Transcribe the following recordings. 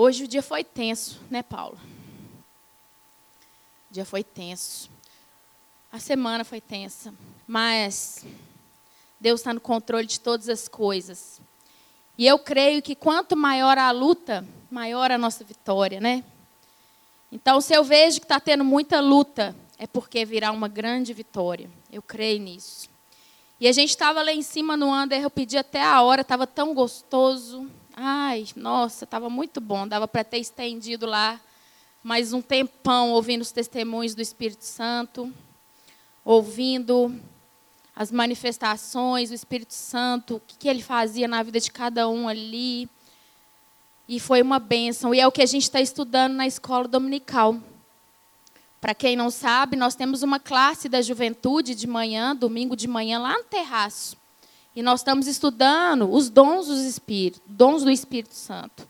Hoje o dia foi tenso, né, Paula? O dia foi tenso. A semana foi tensa. Mas Deus está no controle de todas as coisas. E eu creio que quanto maior a luta, maior a nossa vitória, né? Então, se eu vejo que está tendo muita luta, é porque virá uma grande vitória. Eu creio nisso. E a gente estava lá em cima no under, eu pedi até a hora, estava tão gostoso. Ai, nossa, estava muito bom. Dava para ter estendido lá mais um tempão ouvindo os testemunhos do Espírito Santo, ouvindo as manifestações do Espírito Santo, o que ele fazia na vida de cada um ali. E foi uma bênção. E é o que a gente está estudando na escola dominical. Para quem não sabe, nós temos uma classe da juventude de manhã, domingo de manhã, lá no terraço. E nós estamos estudando os dons, dons do Espírito Santo.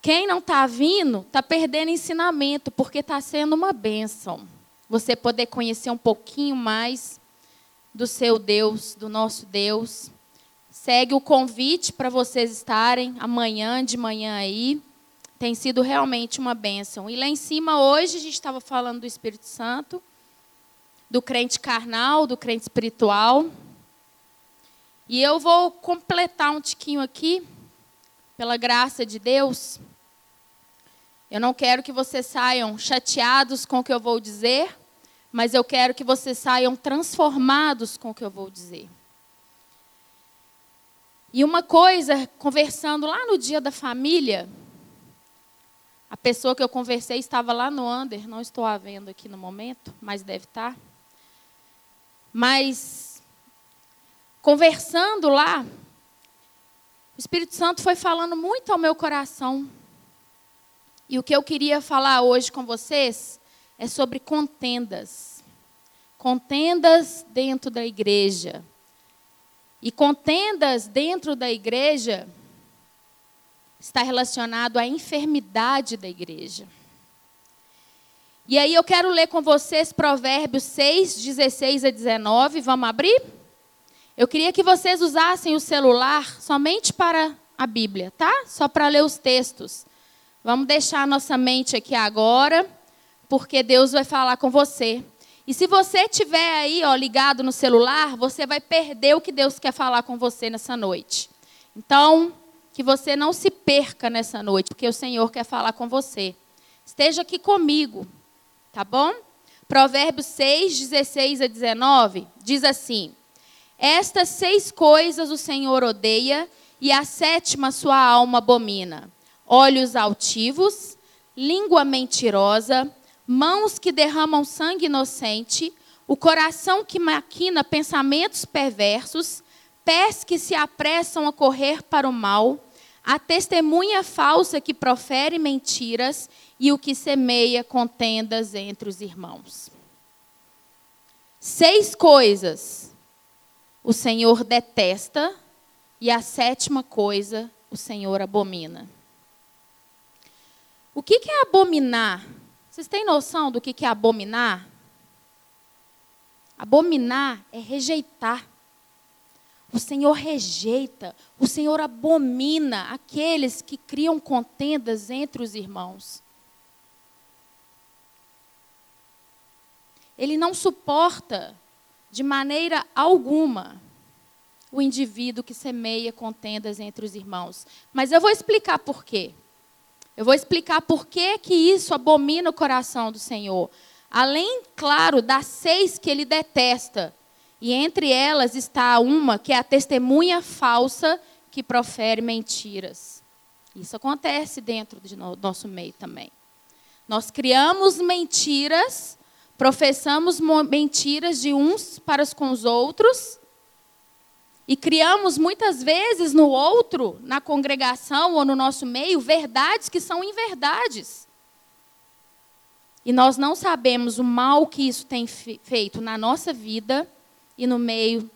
Quem não está vindo, está perdendo ensinamento, porque está sendo uma bênção. Você poder conhecer um pouquinho mais do seu Deus, do nosso Deus. Segue o convite para vocês estarem amanhã de manhã aí. Tem sido realmente uma bênção. E lá em cima, hoje, a gente estava falando do Espírito Santo, do crente carnal, do crente espiritual. E eu vou completar um tiquinho aqui, pela graça de Deus. Eu não quero que vocês saiam chateados com o que eu vou dizer, mas eu quero que vocês saiam transformados com o que eu vou dizer. E uma coisa, conversando lá no dia da família, a pessoa que eu conversei estava lá no under, não estou a vendo aqui no momento, mas deve estar. Mas conversando lá, o Espírito Santo foi falando muito ao meu coração. E o que eu queria falar hoje com vocês é sobre contendas. Contendas dentro da igreja. E contendas dentro da igreja está relacionado à enfermidade da igreja. E aí eu quero ler com vocês Provérbios 6, 16 a 19. Vamos abrir? Eu queria que vocês usassem o celular somente para a Bíblia, tá? Só para ler os textos. Vamos deixar a nossa mente aqui agora, porque Deus vai falar com você. E se você estiver aí, ó, ligado no celular, você vai perder o que Deus quer falar com você nessa noite. Então, que você não se perca nessa noite, porque o Senhor quer falar com você. Esteja aqui comigo, tá bom? Provérbios 6, 16 a 19 diz assim: estas seis coisas o Senhor odeia, e a sétima sua alma abomina: olhos altivos, língua mentirosa, mãos que derramam sangue inocente, o coração que maquina pensamentos perversos, pés que se apressam a correr para o mal, a testemunha falsa que profere mentiras e o que semeia contendas entre os irmãos. Seis coisas o Senhor detesta, e a sétima coisa, o Senhor abomina. O que é abominar? Vocês têm noção do que é abominar? Abominar é rejeitar. O Senhor rejeita, o Senhor abomina aqueles que criam contendas entre os irmãos. Ele não suporta de maneira alguma o indivíduo que semeia contendas entre os irmãos. Mas eu vou explicar por quê. Eu vou explicar por que, que isso abomina o coração do Senhor. Além, claro, das seis que ele detesta. E entre elas está uma que é a testemunha falsa que profere mentiras. Isso acontece dentro do nosso meio também. Nós criamos mentiras professamos mentiras de uns para com os outros e criamos muitas vezes no outro, na congregação ou no nosso meio, verdades que são inverdades. E nós não sabemos o mal que isso tem feito na nossa vida e no meio,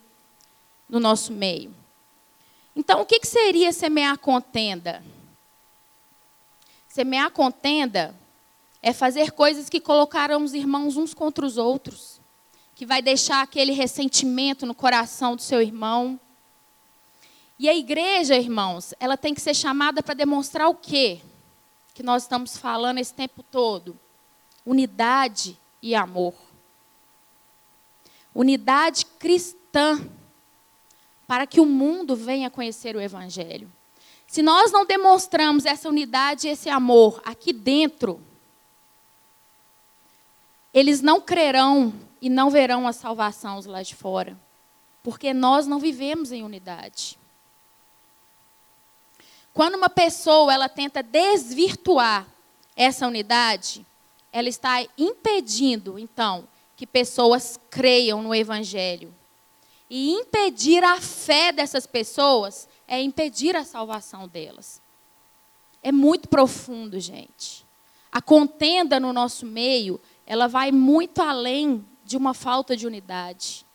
no nosso meio. Então, o que, que seria semear contenda? Semear contenda é fazer coisas que colocaram os irmãos uns contra os outros, que vai deixar aquele ressentimento no coração do seu irmão. E a igreja, irmãos, ela tem que ser chamada para demonstrar o quê? que nós estamos falando esse tempo todo: unidade e amor. Unidade cristã, para que o mundo venha conhecer o Evangelho. Se nós não demonstramos essa unidade e esse amor aqui dentro, eles não crerão e não verão a salvação lá de fora, porque nós não vivemos em unidade. Quando uma pessoa ela tenta desvirtuar essa unidade, ela está impedindo, então, que pessoas creiam no evangelho. E impedir a fé dessas pessoas é impedir a salvação delas. É muito profundo, gente. A contenda no nosso meio, ela vai muito além de uma falta de unidade.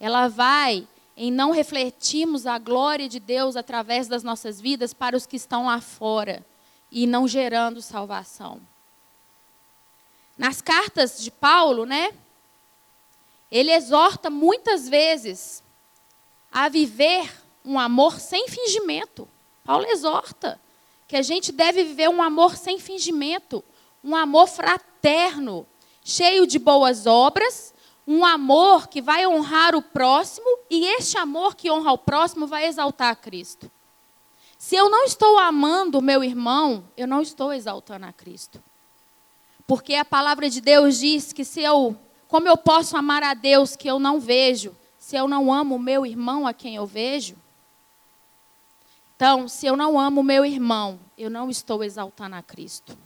Ela vai em não refletirmos a glória de Deus através das nossas vidas para os que estão lá fora e não gerando salvação. Nas cartas de Paulo, né? Ele exorta muitas vezes a viver um amor sem fingimento. Paulo exorta que a gente deve viver um amor sem fingimento, um amor fraterno, cheio de boas obras, um amor que vai honrar o próximo e este amor que honra o próximo vai exaltar a Cristo. Se eu não estou amando o meu irmão, eu não estou exaltando a Cristo. Porque a palavra de Deus diz que se eu, como eu posso amar a Deus que eu não vejo, se eu não amo o meu irmão a quem eu vejo? Então, se eu não amo o meu irmão, eu não estou exaltando a Cristo.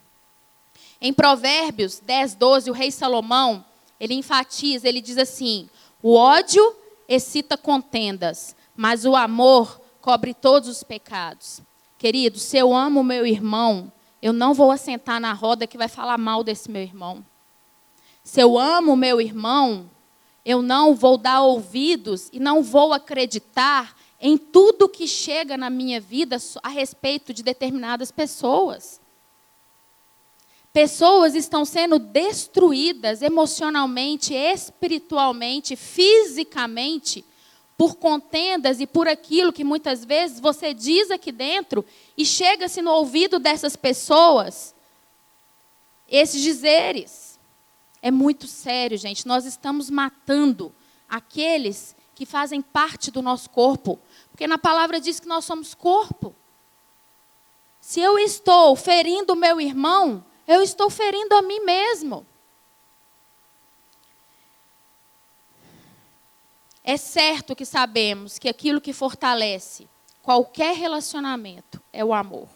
Em Provérbios 10, 12, o rei Salomão, ele enfatiza, ele diz assim: o ódio excita contendas, mas o amor cobre todos os pecados. Querido, se eu amo o meu irmão, eu não vou assentar na roda que vai falar mal desse meu irmão. Se eu amo o meu irmão, eu não vou dar ouvidos e não vou acreditar em tudo que chega na minha vida a respeito de determinadas pessoas. Pessoas estão sendo destruídas emocionalmente, espiritualmente, fisicamente, por contendas e por aquilo que muitas vezes você diz aqui dentro e chega-se no ouvido dessas pessoas esses dizeres. É muito sério, gente. Nós estamos matando aqueles que fazem parte do nosso corpo, porque na palavra diz que nós somos corpo. Se eu estou ferindo o meu irmão, eu estou ferindo a mim mesmo. É certo que sabemos que aquilo que fortalece qualquer relacionamento é o amor.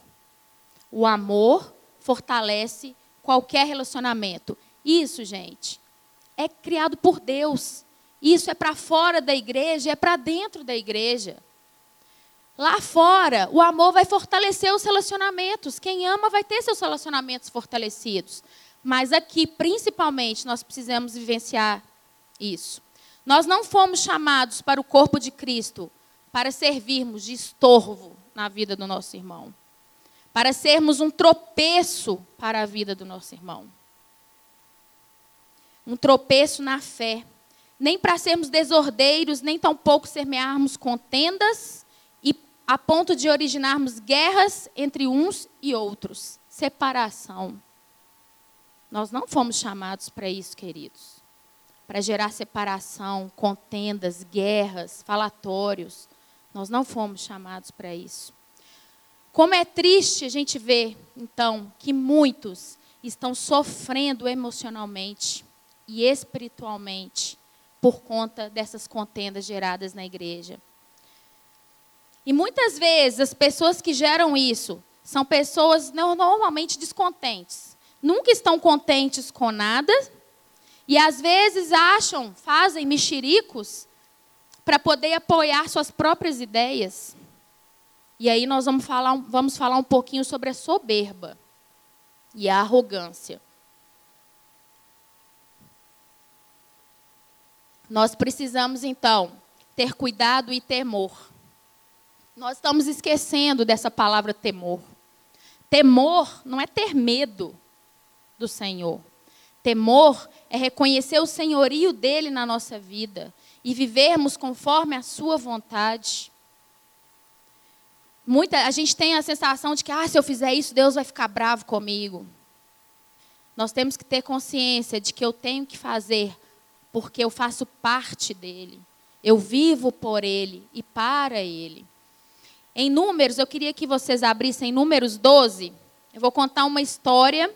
O amor fortalece qualquer relacionamento. Isso, gente, é criado por Deus. Isso é para fora da igreja, é para dentro da igreja. Lá fora, o amor vai fortalecer os relacionamentos. Quem ama vai ter seus relacionamentos fortalecidos. Mas aqui, principalmente, nós precisamos vivenciar isso. Nós não fomos chamados para o corpo de Cristo para servirmos de estorvo na vida do nosso irmão, para sermos um tropeço para a vida do nosso irmão. Um tropeço na fé. Nem para sermos desordeiros, nem tampouco semearmos contendas a ponto de originarmos guerras entre uns e outros, separação. Nós não fomos chamados para isso, queridos. Para gerar separação, contendas, guerras, falatórios. Nós não fomos chamados para isso. Como é triste a gente ver, então, que muitos estão sofrendo emocionalmente e espiritualmente por conta dessas contendas geradas na igreja. E muitas vezes as pessoas que geram isso são pessoas normalmente descontentes. Nunca estão contentes com nada. E às vezes acham, fazem mexericos para poder apoiar suas próprias ideias. E aí nós vamos falar, vamos falar um pouquinho sobre a soberba e a arrogância. Nós precisamos então ter cuidado e temor nós estamos esquecendo dessa palavra temor. Temor não é ter medo do Senhor. Temor é reconhecer o senhorio dele na nossa vida e vivermos conforme a sua vontade. muita, a gente tem a sensação de que, ah, se eu fizer isso, Deus vai ficar bravo comigo. Nós temos que ter consciência de que eu tenho que fazer porque eu faço parte dele. Eu vivo por ele e para ele. Em Números, eu queria que vocês abrissem Números 12. Eu vou contar uma história,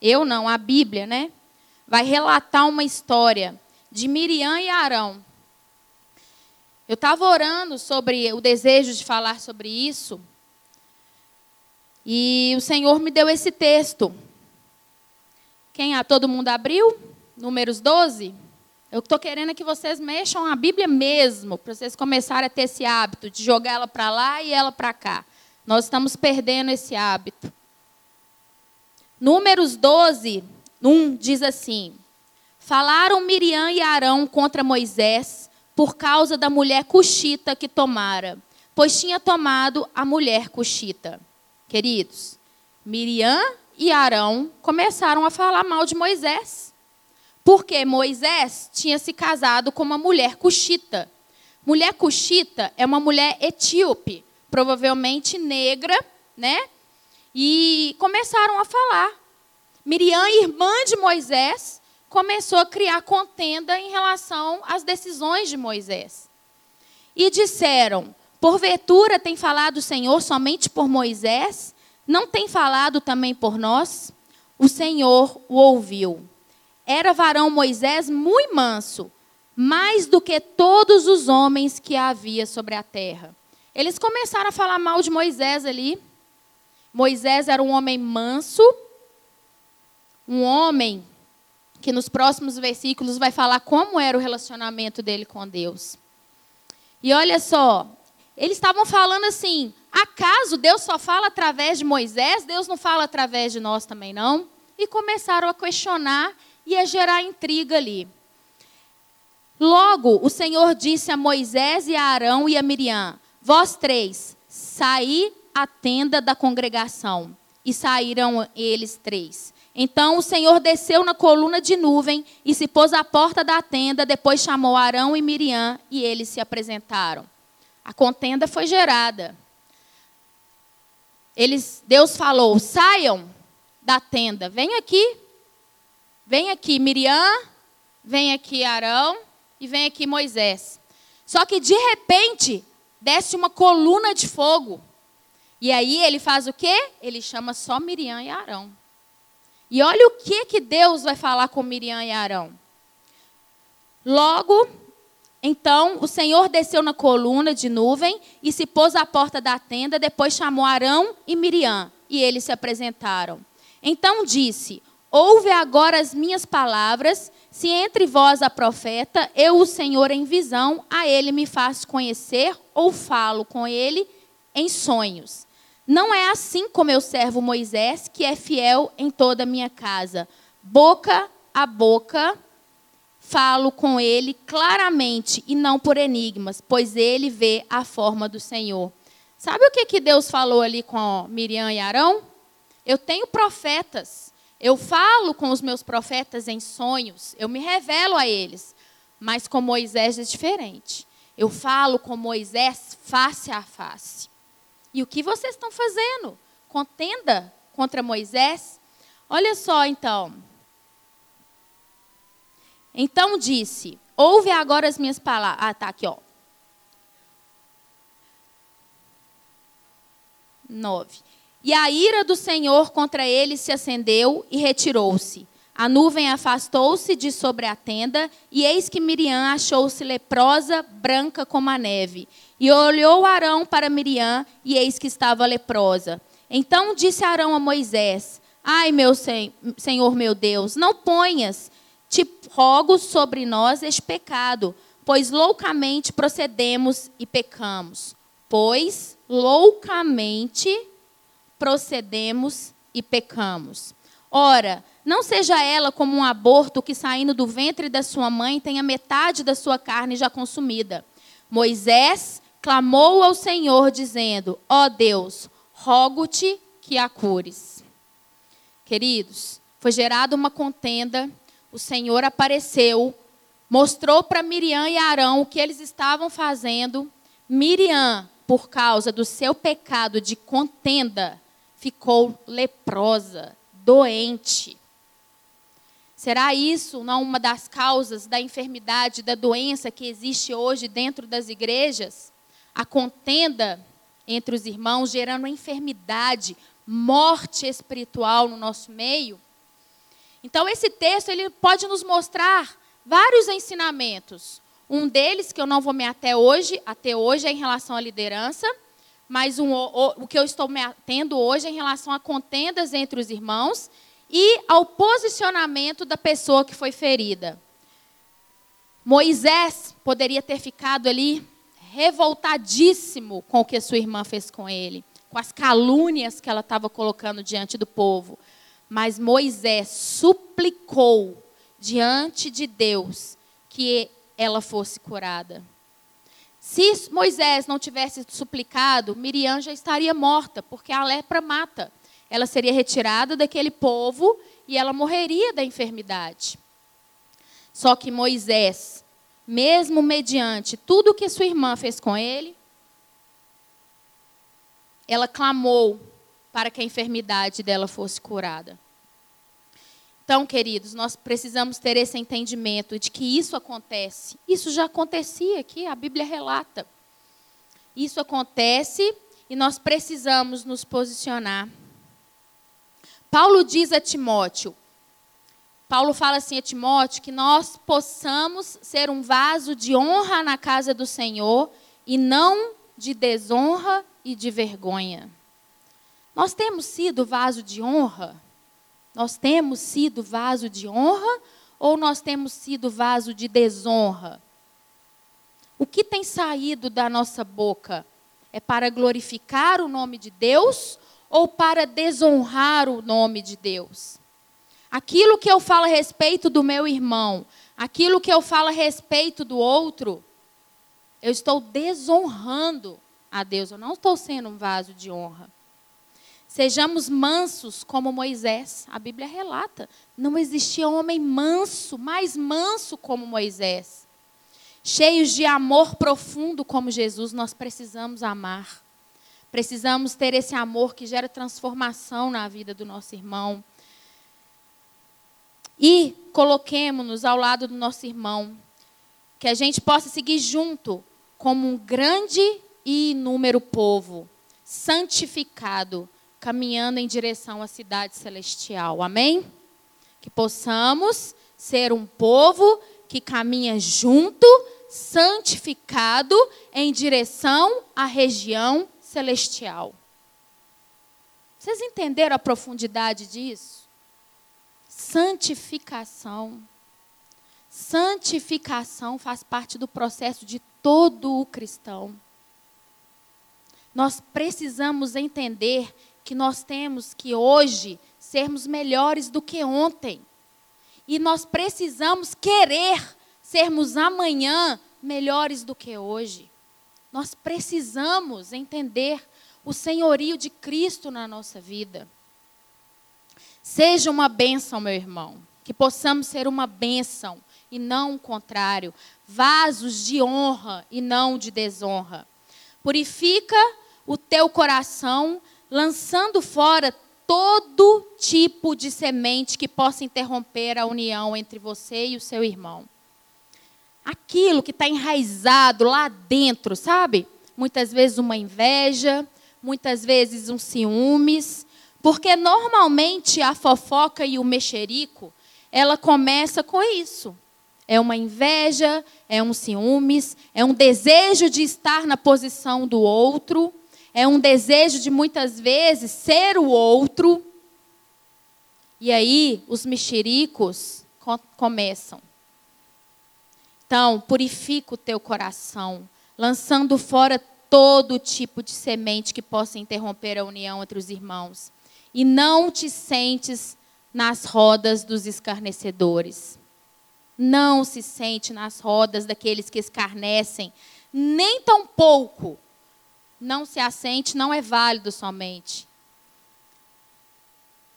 eu não, a Bíblia, né? Vai relatar uma história de Miriam e Arão. Eu estava orando sobre o desejo de falar sobre isso. E o Senhor me deu esse texto. Quem todo mundo abriu? Números 12. Eu estou querendo que vocês mexam a Bíblia mesmo, para vocês começarem a ter esse hábito de jogar ela para lá e ela para cá. Nós estamos perdendo esse hábito. Números 12, 1 diz assim: Falaram Miriam e Arão contra Moisés por causa da mulher cuxita que tomara, pois tinha tomado a mulher cuxita. Queridos, Miriam e Arão começaram a falar mal de Moisés, porque Moisés tinha se casado com uma mulher cuxita. Mulher cuxita é uma mulher etíope, provavelmente negra, né? E começaram a falar. Miriam, irmã de Moisés, começou a criar contenda em relação às decisões de Moisés. E disseram: Porventura tem falado o Senhor somente por Moisés? Não tem falado também por nós? O Senhor o ouviu. Era varão Moisés muito manso, mais do que todos os homens que havia sobre a terra. Eles começaram a falar mal de Moisés ali. Moisés era um homem manso, um homem que nos próximos versículos vai falar como era o relacionamento dele com Deus. E olha só, eles estavam falando assim: acaso Deus só fala através de Moisés? Deus não fala através de nós também, não? E começaram a questionar e a gerar intriga ali. Logo, o Senhor disse a Moisés e a Arão e a Miriam: Vós três, saí a tenda da congregação. E saíram eles três. Então o Senhor desceu na coluna de nuvem e se pôs à porta da tenda, depois chamou Arão e Miriam e eles se apresentaram. A contenda foi gerada. Eles, Deus falou: saiam da tenda, vem aqui, vem aqui Miriam, vem aqui Arão e vem aqui Moisés. Só que de repente desce uma coluna de fogo. E aí ele faz o quê? Ele chama só Miriam e Arão. E olha o que, que Deus vai falar com Miriam e Arão. Logo, então, o Senhor desceu na coluna de nuvem e se pôs à porta da tenda, depois chamou Arão e Miriam, e eles se apresentaram. Então disse: Ouve agora as minhas palavras, se entre vós há profeta, eu, o Senhor, em visão, a ele me faço conhecer ou falo com ele em sonhos. Não é assim com meu servo Moisés, que é fiel em toda a minha casa. Boca a boca falo com ele claramente e não por enigmas, pois ele vê a forma do Senhor. Sabe o que, que Deus falou ali com Miriam e Arão? Eu tenho profetas. Eu falo com os meus profetas em sonhos, eu me revelo a eles. Mas com Moisés é diferente. Eu falo com Moisés face a face. E o que vocês estão fazendo? Contenda contra Moisés? Olha só então. Então disse: Ouve agora as minhas palavras. Ah, tá aqui, ó. 9. E a ira do Senhor contra ele se acendeu e retirou-se. A nuvem afastou-se de sobre a tenda, e eis que Miriam achou-se leprosa, branca como a neve. E olhou Arão para Miriam, e eis que estava leprosa. Então disse Arão a Moisés: Ai, meu sen Senhor meu Deus, não ponhas, te rogo sobre nós este pecado, pois loucamente procedemos e pecamos. Pois loucamente procedemos e pecamos. Ora, não seja ela como um aborto que, saindo do ventre da sua mãe, tenha metade da sua carne já consumida. Moisés clamou ao Senhor, dizendo: Ó oh Deus, rogo-te que a cures. Queridos, foi gerada uma contenda, o Senhor apareceu, mostrou para Miriam e Arão o que eles estavam fazendo. Miriam por causa do seu pecado de contenda, ficou leprosa, doente. Será isso não uma das causas da enfermidade, da doença que existe hoje dentro das igrejas? A contenda entre os irmãos, gerando enfermidade, morte espiritual no nosso meio? Então, esse texto ele pode nos mostrar vários ensinamentos. Um deles, que eu não vou me até hoje, até hoje é em relação à liderança, mas um, o, o que eu estou me atendo hoje é em relação a contendas entre os irmãos e ao posicionamento da pessoa que foi ferida. Moisés poderia ter ficado ali revoltadíssimo com o que sua irmã fez com ele, com as calúnias que ela estava colocando diante do povo. Mas Moisés suplicou diante de Deus que ela fosse curada. Se Moisés não tivesse suplicado, Miriam já estaria morta, porque a lepra mata ela seria retirada daquele povo e ela morreria da enfermidade. Só que Moisés, mesmo mediante tudo que sua irmã fez com ele, ela clamou para que a enfermidade dela fosse curada. Então, queridos, nós precisamos ter esse entendimento de que isso acontece. Isso já acontecia aqui, a Bíblia relata. Isso acontece e nós precisamos nos posicionar Paulo diz a Timóteo, Paulo fala assim a Timóteo que nós possamos ser um vaso de honra na casa do Senhor e não de desonra e de vergonha. Nós temos sido vaso de honra? Nós temos sido vaso de honra ou nós temos sido vaso de desonra? O que tem saído da nossa boca é para glorificar o nome de Deus ou para desonrar o nome de Deus. Aquilo que eu falo a respeito do meu irmão, aquilo que eu falo a respeito do outro, eu estou desonrando a Deus, eu não estou sendo um vaso de honra. Sejamos mansos como Moisés. A Bíblia relata: não existia homem manso, mais manso como Moisés. Cheios de amor profundo como Jesus, nós precisamos amar. Precisamos ter esse amor que gera transformação na vida do nosso irmão. E coloquemos-nos ao lado do nosso irmão, que a gente possa seguir junto como um grande e inúmero povo, santificado, caminhando em direção à cidade celestial. Amém? Que possamos ser um povo que caminha junto, santificado, em direção à região celestial. Vocês entenderam a profundidade disso? Santificação. Santificação faz parte do processo de todo o cristão. Nós precisamos entender que nós temos que hoje sermos melhores do que ontem. E nós precisamos querer sermos amanhã melhores do que hoje. Nós precisamos entender o senhorio de Cristo na nossa vida. Seja uma bênção, meu irmão, que possamos ser uma bênção e não o contrário, vasos de honra e não de desonra. Purifica o teu coração, lançando fora todo tipo de semente que possa interromper a união entre você e o seu irmão aquilo que está enraizado lá dentro, sabe? Muitas vezes uma inveja, muitas vezes um ciúmes, porque normalmente a fofoca e o mexerico, ela começa com isso. É uma inveja, é um ciúmes, é um desejo de estar na posição do outro, é um desejo de muitas vezes ser o outro. E aí os mexericos começam. Então, purifica o teu coração, lançando fora todo tipo de semente que possa interromper a união entre os irmãos. E não te sentes nas rodas dos escarnecedores. Não se sente nas rodas daqueles que escarnecem, nem tão pouco. Não se assente, não é válido somente.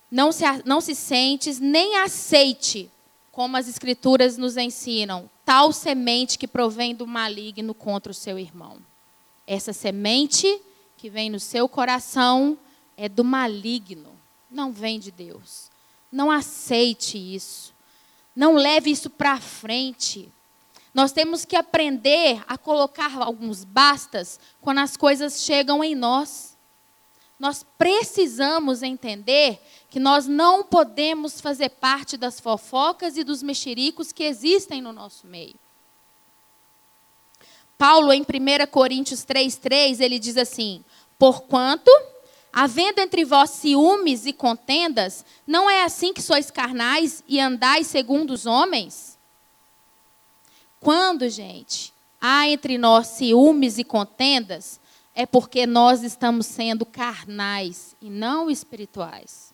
Não se, não se sentes, nem aceite como as Escrituras nos ensinam, tal semente que provém do maligno contra o seu irmão. Essa semente que vem no seu coração é do maligno, não vem de Deus. Não aceite isso. Não leve isso para frente. Nós temos que aprender a colocar alguns bastas quando as coisas chegam em nós. Nós precisamos entender que nós não podemos fazer parte das fofocas e dos mexericos que existem no nosso meio. Paulo, em 1 Coríntios 3,3, ele diz assim: Porquanto, havendo entre vós ciúmes e contendas, não é assim que sois carnais e andais segundo os homens? Quando, gente, há entre nós ciúmes e contendas, é porque nós estamos sendo carnais e não espirituais.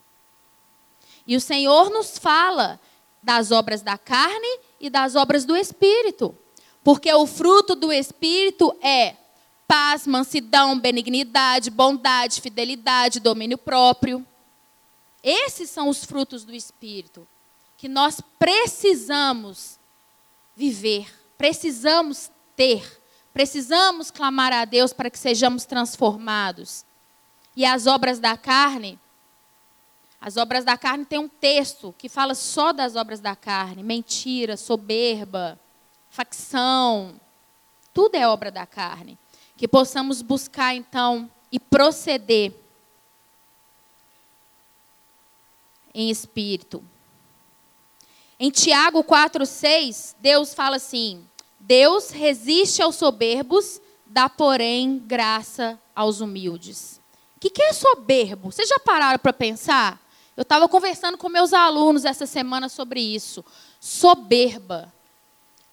E o Senhor nos fala das obras da carne e das obras do espírito. Porque o fruto do espírito é paz, mansidão, benignidade, bondade, fidelidade, domínio próprio. Esses são os frutos do espírito que nós precisamos viver precisamos ter, precisamos clamar a Deus para que sejamos transformados. E as obras da carne, as obras da carne tem um texto que fala só das obras da carne: mentira, soberba, facção, tudo é obra da carne. Que possamos buscar então e proceder em espírito. Em Tiago 4,6, Deus fala assim: Deus resiste aos soberbos, dá, porém, graça aos humildes. O que, que é soberbo? Vocês já pararam para pensar? Eu estava conversando com meus alunos essa semana sobre isso. Soberba.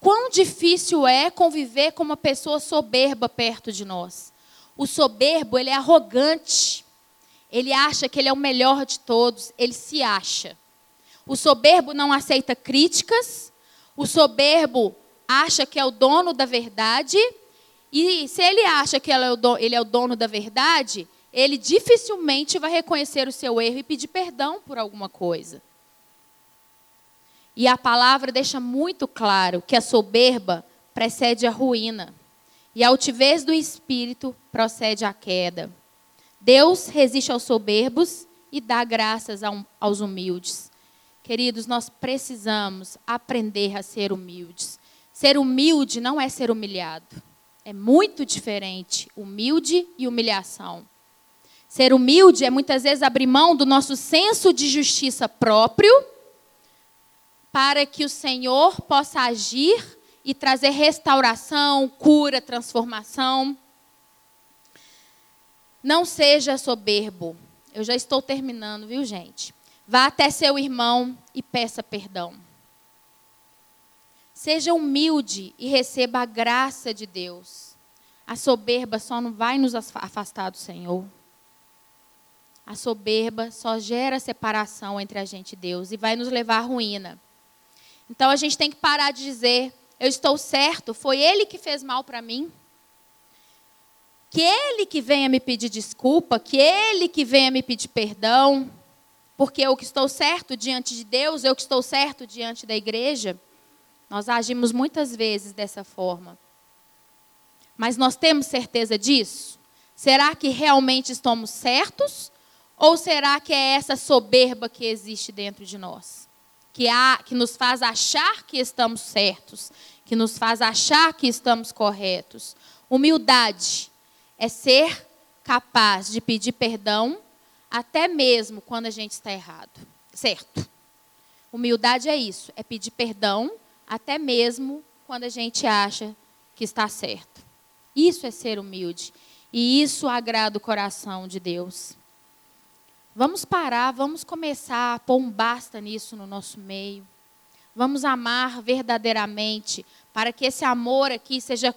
Quão difícil é conviver com uma pessoa soberba perto de nós. O soberbo, ele é arrogante. Ele acha que ele é o melhor de todos. Ele se acha. O soberbo não aceita críticas. O soberbo acha que é o dono da verdade. E se ele acha que ele é o dono da verdade, ele dificilmente vai reconhecer o seu erro e pedir perdão por alguma coisa. E a palavra deixa muito claro que a soberba precede a ruína. E a altivez do espírito procede à queda. Deus resiste aos soberbos e dá graças aos humildes. Queridos, nós precisamos aprender a ser humildes. Ser humilde não é ser humilhado. É muito diferente humilde e humilhação. Ser humilde é muitas vezes abrir mão do nosso senso de justiça próprio para que o Senhor possa agir e trazer restauração, cura, transformação. Não seja soberbo. Eu já estou terminando, viu, gente? Vá até seu irmão e peça perdão. Seja humilde e receba a graça de Deus. A soberba só não vai nos afastar do Senhor. A soberba só gera separação entre a gente e Deus e vai nos levar à ruína. Então a gente tem que parar de dizer: eu estou certo, foi ele que fez mal para mim. Que ele que venha me pedir desculpa, que ele que venha me pedir perdão porque eu que estou certo diante de Deus, eu que estou certo diante da igreja. Nós agimos muitas vezes dessa forma. Mas nós temos certeza disso? Será que realmente estamos certos? Ou será que é essa soberba que existe dentro de nós? Que, há, que nos faz achar que estamos certos, que nos faz achar que estamos corretos. Humildade é ser capaz de pedir perdão até mesmo quando a gente está errado. Certo? Humildade é isso, é pedir perdão até mesmo quando a gente acha que está certo. Isso é ser humilde. E isso agrada o coração de Deus. Vamos parar, vamos começar a pôr um basta nisso no nosso meio. Vamos amar verdadeiramente, para que esse amor aqui seja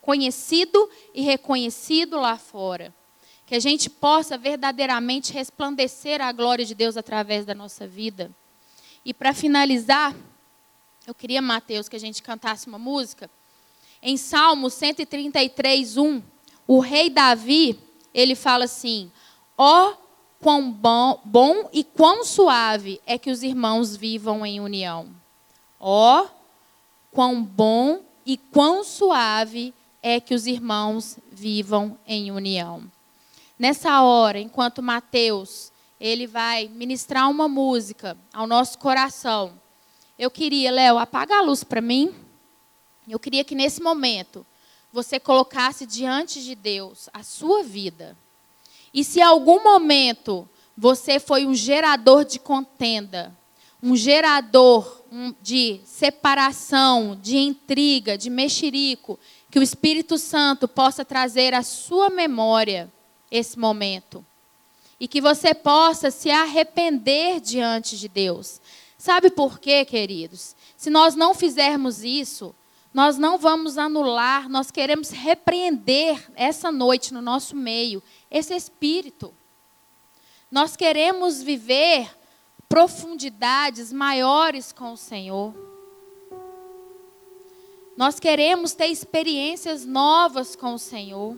conhecido e reconhecido lá fora que a gente possa verdadeiramente resplandecer a glória de Deus através da nossa vida. E para finalizar, eu queria, Mateus, que a gente cantasse uma música. Em Salmo 133, 1, o rei Davi, ele fala assim: Ó, oh, quão bom, bom e quão suave é que os irmãos vivam em união. Ó, oh, quão bom e quão suave é que os irmãos vivam em união. Nessa hora, enquanto Mateus ele vai ministrar uma música ao nosso coração, eu queria, Léo, apaga a luz para mim. Eu queria que nesse momento você colocasse diante de Deus a sua vida. E se em algum momento você foi um gerador de contenda, um gerador de separação, de intriga, de mexerico, que o Espírito Santo possa trazer à sua memória esse momento. E que você possa se arrepender diante de Deus. Sabe por quê, queridos? Se nós não fizermos isso, nós não vamos anular, nós queremos repreender essa noite no nosso meio esse espírito. Nós queremos viver profundidades maiores com o Senhor. Nós queremos ter experiências novas com o Senhor.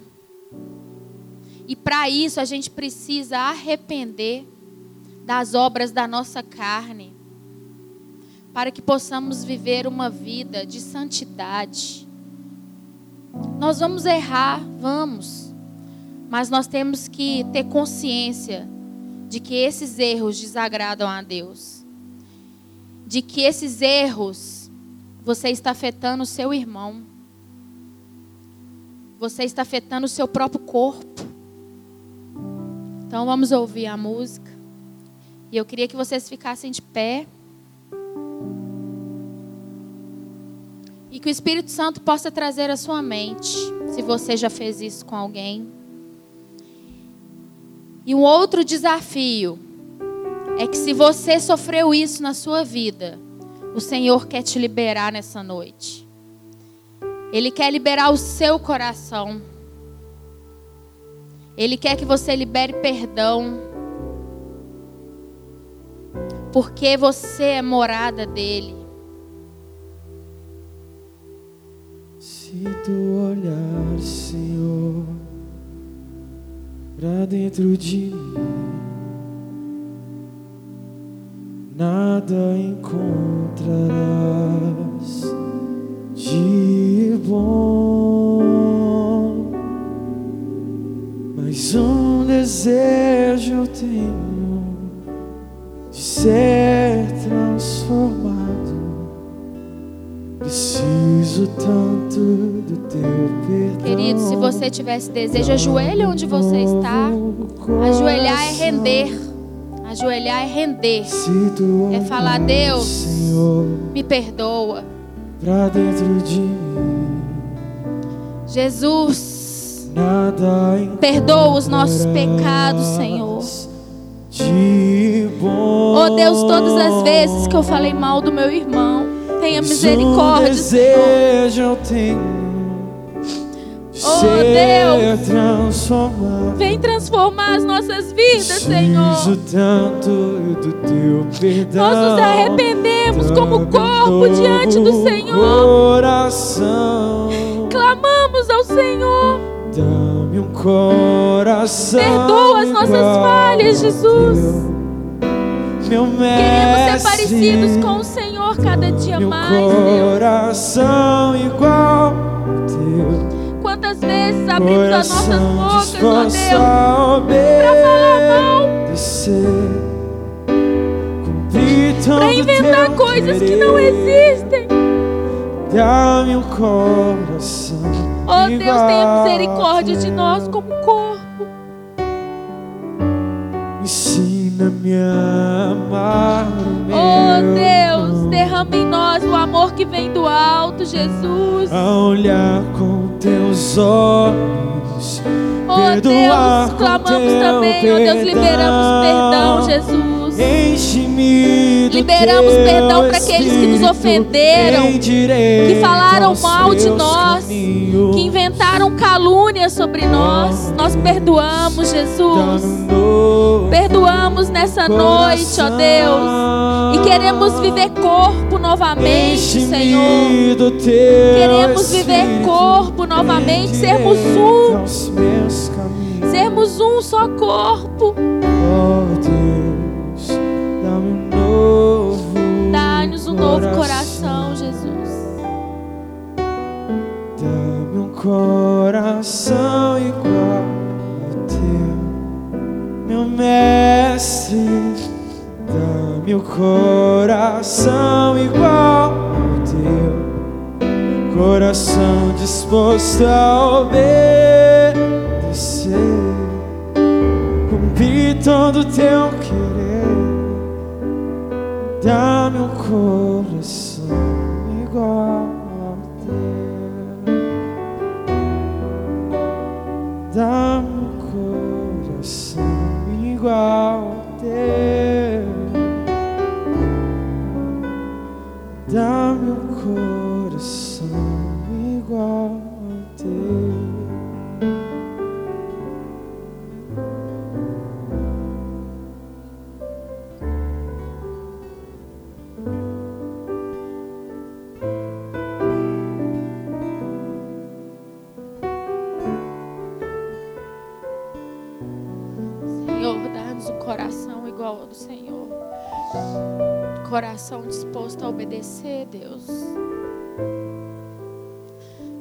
E para isso a gente precisa arrepender das obras da nossa carne para que possamos viver uma vida de santidade. Nós vamos errar, vamos, mas nós temos que ter consciência de que esses erros desagradam a Deus, de que esses erros você está afetando o seu irmão, você está afetando o seu próprio corpo. Então vamos ouvir a música. E eu queria que vocês ficassem de pé. E que o Espírito Santo possa trazer a sua mente, se você já fez isso com alguém. E um outro desafio é que se você sofreu isso na sua vida, o Senhor quer te liberar nessa noite. Ele quer liberar o seu coração. Ele quer que você libere perdão. Porque você é morada dele. Se tu olhar, Senhor, para dentro de mim, nada encontrarás de bom, mas um desejo eu tenho de ser transformado. Preciso tanto do teu perdão. Querido, se você tivesse desejo, ajoelha onde você está. Ajoelhar é render. Ajoelhar é render. É falar, Deus, Senhor, me perdoa. pra dentro de mim. Jesus, perdoa os nossos pecados, Senhor. Oh Deus, todas as vezes que eu falei mal do meu irmão, tenha misericórdia, Senhor. Oh, transformado. Vem transformar as nossas vidas, Senhor. Nós nos arrependemos como corpo diante do Senhor. Coração, Clamamos ao Senhor. Dá-me um coração. Perdoa as nossas falhas, Jesus. Meu Queremos ser parecidos com o Senhor cada dia meu mais, Deus. coração igual ao teu. Quantas vezes abrimos as nossas bocas, ó Deus, para falar mal, para inventar coisas que não querer. existem. Dá-me um coração. Oh Deus, tenha misericórdia de nós como corpo. Ensina-me a amar o meu Oh Deus, derrama em nós o amor que vem do alto, Jesus. A olhar com teus olhos. Oh Deus, clamamos também, oh Deus, liberamos perdão, Jesus. Enche-me Liberamos perdão para aqueles que nos ofenderam, que falaram mal de nós, que inventaram calúnias sobre nós. Nós perdoamos, Jesus. Perdoamos nessa noite, ó Deus. E queremos viver corpo novamente, Senhor. Queremos viver corpo novamente, sermos um. Sermos um só corpo. coração igual ao teu, meu mestre. Dá-me o coração igual ao teu, coração disposto a obedecer, cumprir todo teu querer. Dá-me o coração. Senhor. Coração disposto a obedecer, Deus.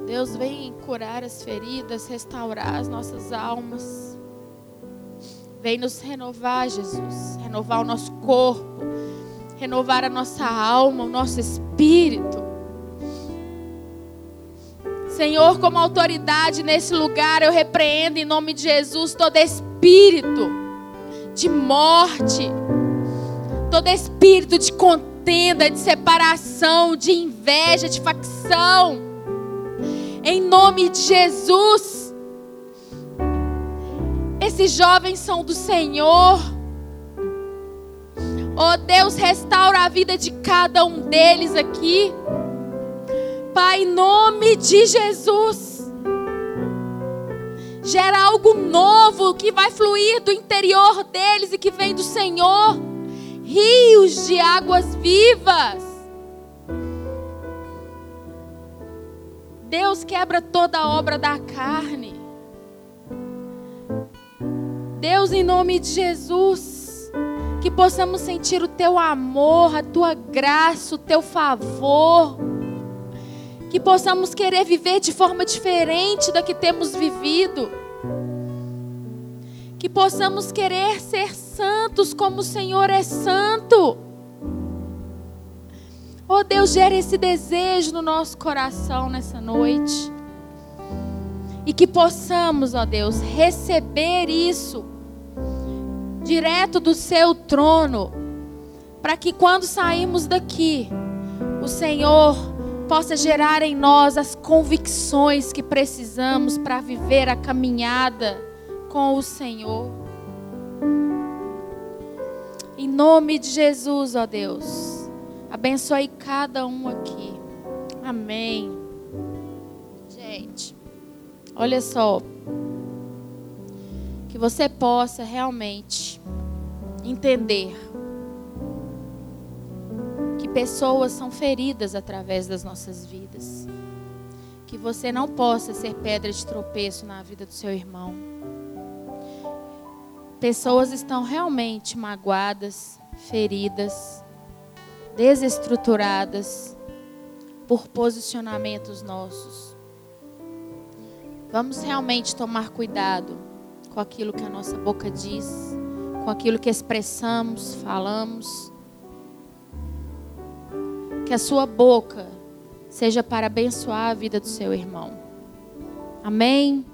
Deus vem curar as feridas, restaurar as nossas almas. Vem nos renovar, Jesus. Renovar o nosso corpo. Renovar a nossa alma, o nosso espírito. Senhor, como autoridade nesse lugar, eu repreendo em nome de Jesus todo espírito de morte, todo espírito de contenda, de separação, de inveja, de facção. Em nome de Jesus. Esses jovens são do Senhor. Oh Deus, restaura a vida de cada um deles aqui. Pai, em nome de Jesus. Gera algo novo que vai fluir do interior deles e que vem do Senhor. Rios de águas vivas. Deus quebra toda a obra da carne. Deus, em nome de Jesus, que possamos sentir o teu amor, a tua graça, o teu favor. Que possamos querer viver de forma diferente da que temos vivido. Que possamos querer ser santos como o Senhor é santo. Oh Deus, gera esse desejo no nosso coração nessa noite. E que possamos, ó Deus, receber isso direto do seu trono, para que quando sairmos daqui, o Senhor possa gerar em nós as convicções que precisamos para viver a caminhada com o Senhor. Em nome de Jesus, ó Deus, abençoe cada um aqui. Amém. Gente, olha só. Que você possa realmente entender que pessoas são feridas através das nossas vidas. Que você não possa ser pedra de tropeço na vida do seu irmão. Pessoas estão realmente magoadas, feridas, desestruturadas por posicionamentos nossos. Vamos realmente tomar cuidado com aquilo que a nossa boca diz, com aquilo que expressamos, falamos. Que a sua boca seja para abençoar a vida do seu irmão. Amém?